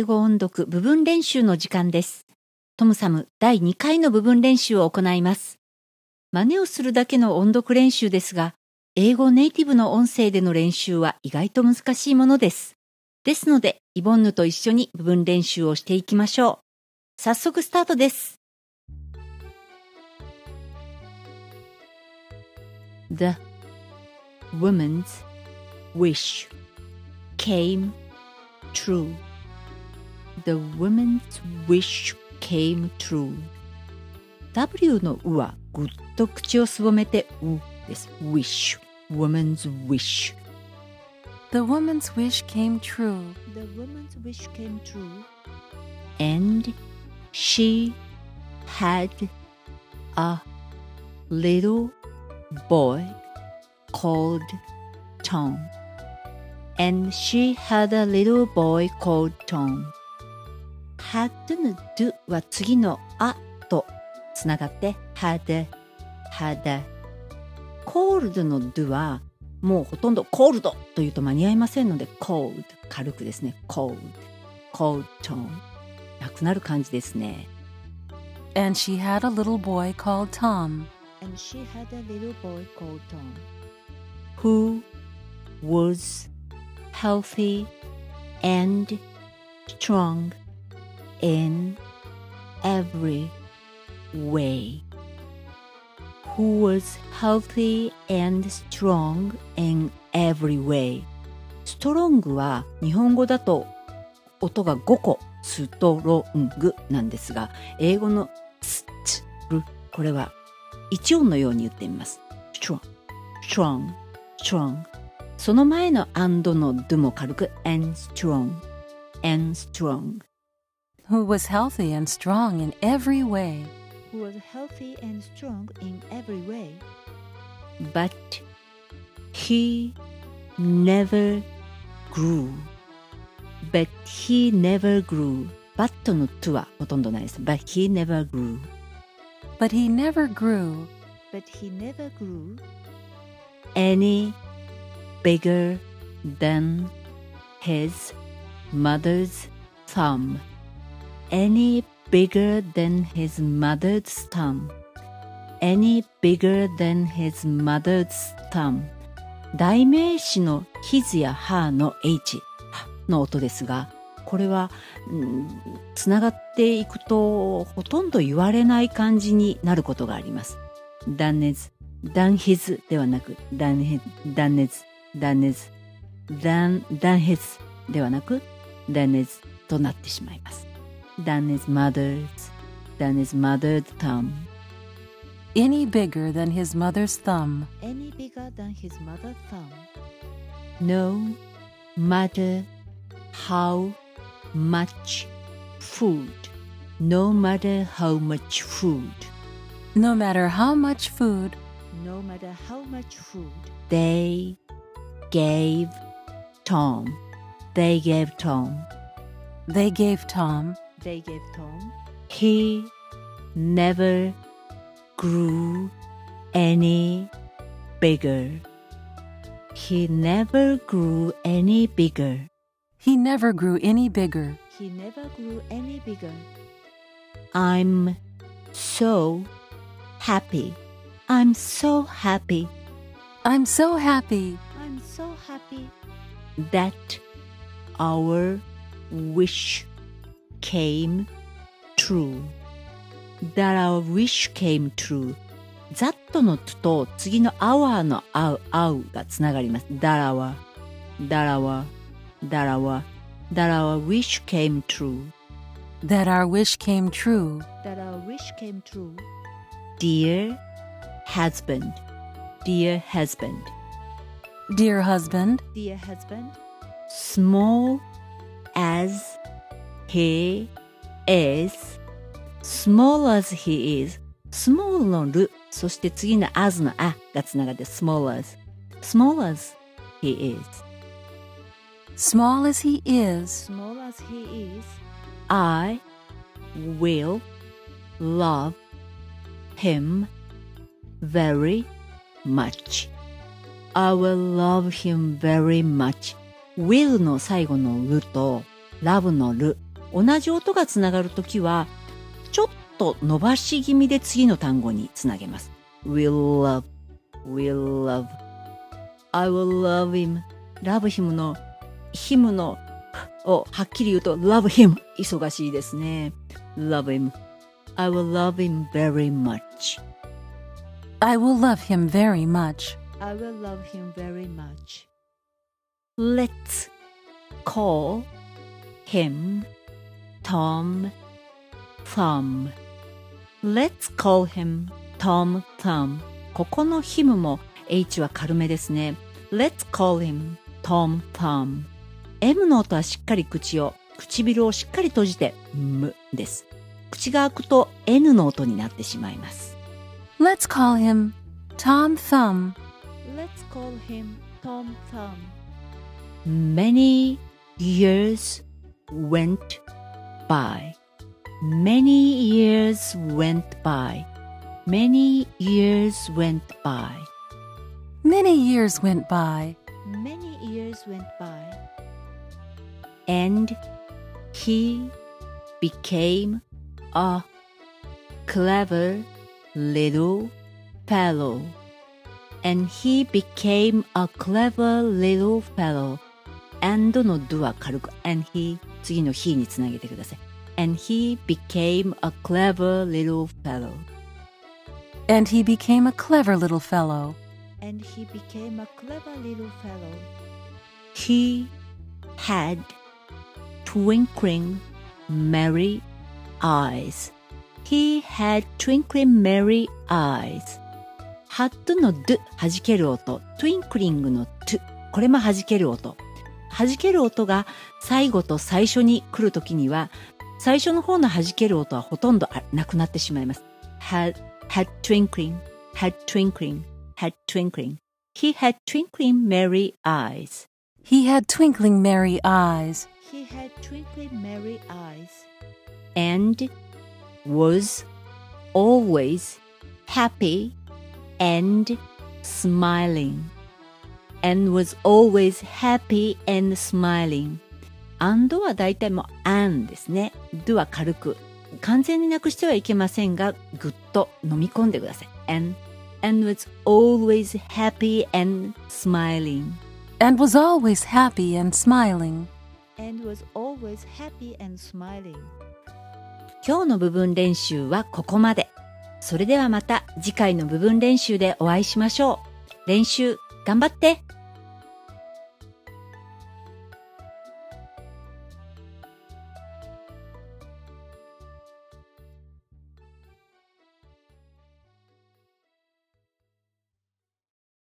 英語音読部分練習の時間です。トムサム第2回の部分練習を行います。真似をするだけの音読練習ですが、英語ネイティブの音声での練習は意外と難しいものです。ですので、イボンヌと一緒に部分練習をしていきましょう。早速スタートです。The woman's wish came true. The woman's wish came true. W のうはぐっと口をすぼめてうです。wish, woman's wish. The woman's wish came true. The woman's wish came true. And she had a little boy called Tom. And she had a little boy called Tom. Had の do は次のあとつながって had, had. cold の do はもうほとんど cold というと間に合いませんので cold 軽くですね cold cold Tom なくなる感じですね And she had a little boy called Tom. And she had a little boy called Tom who was healthy and strong in every way. Who was healthy and strong in every way. ストロングは日本語だと音が5個ストロングなんですが英語のスチルこれは一音のように言ってみます。strong, strong, strong その前の and の do も軽く and strong, and strong who was healthy and strong in every way. who was healthy and strong in every way. But he never grew. But he never grew. but の to はほとんどないです。But he never grew. But he never grew But he never grew any bigger than his mother's thumb. Any bigger than his mother's thumb. Any bigger than his mother's thumb. 代名詞の his や her の h の音ですが、これは、うんつながっていくとほとんど言われない感じになることがあります。断熱、断 his ではなく、断へ断熱、断熱、断、断 his ではなく、断熱となってしまいます。than his mother's, than his mother's thumb. Any bigger than his mother's thumb. Any bigger than his mother's thumb. No matter how much food. No matter how much food. No matter how much food. No matter how much food. They gave Tom. They gave Tom. They gave Tom. They gave Tom. He never grew any bigger. He never grew any bigger. he never grew any bigger. He never grew any bigger. I'm so happy. I'm so happy. I'm so happy I'm so happy that our wish came true. That our wish came true. that の to と次の our の our, our がつながります。that our, that our, that our, that our wish came true. that our wish came true. that our wish came true. Dear husband, dear husband, Dear husband, dear husband, small as he is, small as he is, small のる、そして次の as のあがつながって small as, small as he is, small as he is, small as he is, I will love him very much. I will love him very much. will の最後のると love のる 同じ音がつながるときは、ちょっと伸ばし気味で次の単語につなげます。will love, will love, I will love him, love him の him のをはっきり言うと love him 忙しいですね。love him, I will love him very much. I will love him very much. I will love him very much. Let's call him Tom Thumb. Let's call him Tom Thumb. ここの him も H は軽めですね。Let's call him Tom Thumb. M の音はしっかり口を、唇をしっかり閉じて、むです。口が開くと N の音になってしまいます。Let's call him Tom Thumb. Let's call him Tom Thumb. Many years went by. Many years went by. Many years went by. Many years went by, Many years went by. And he became a clever little fellow. And he became a clever little fellow. And の do は軽く and he 次の he につなげてください。and he became a clever little fellow. and he became a clever little fellow. and he became a clever little fellow. He had twinkling merry eyes. He had twinkling merry eyes. had の do 弾ける音、twinkling の to これも弾ける音。弾ける音が最後と最初に来るときには、最初の方の弾ける音はほとんどあなくなってしまいます。had, had twinkling, had twinkling, had twinkling. He had twinkling merry eyes. He had twinkling merry eyes, He had twinkling merry eyes. And was always happy and smiling. And was always happy and smiling. and は大体もう and ですね。do は軽く。完全になくしてはいけませんが、ぐっと飲み込んでください。and, and was always happy and smiling. and was always happy and smiling. and was always happy and smiling. 今日の部分練習はここまで。それではまた次回の部分練習でお会いしましょう。練習頑張って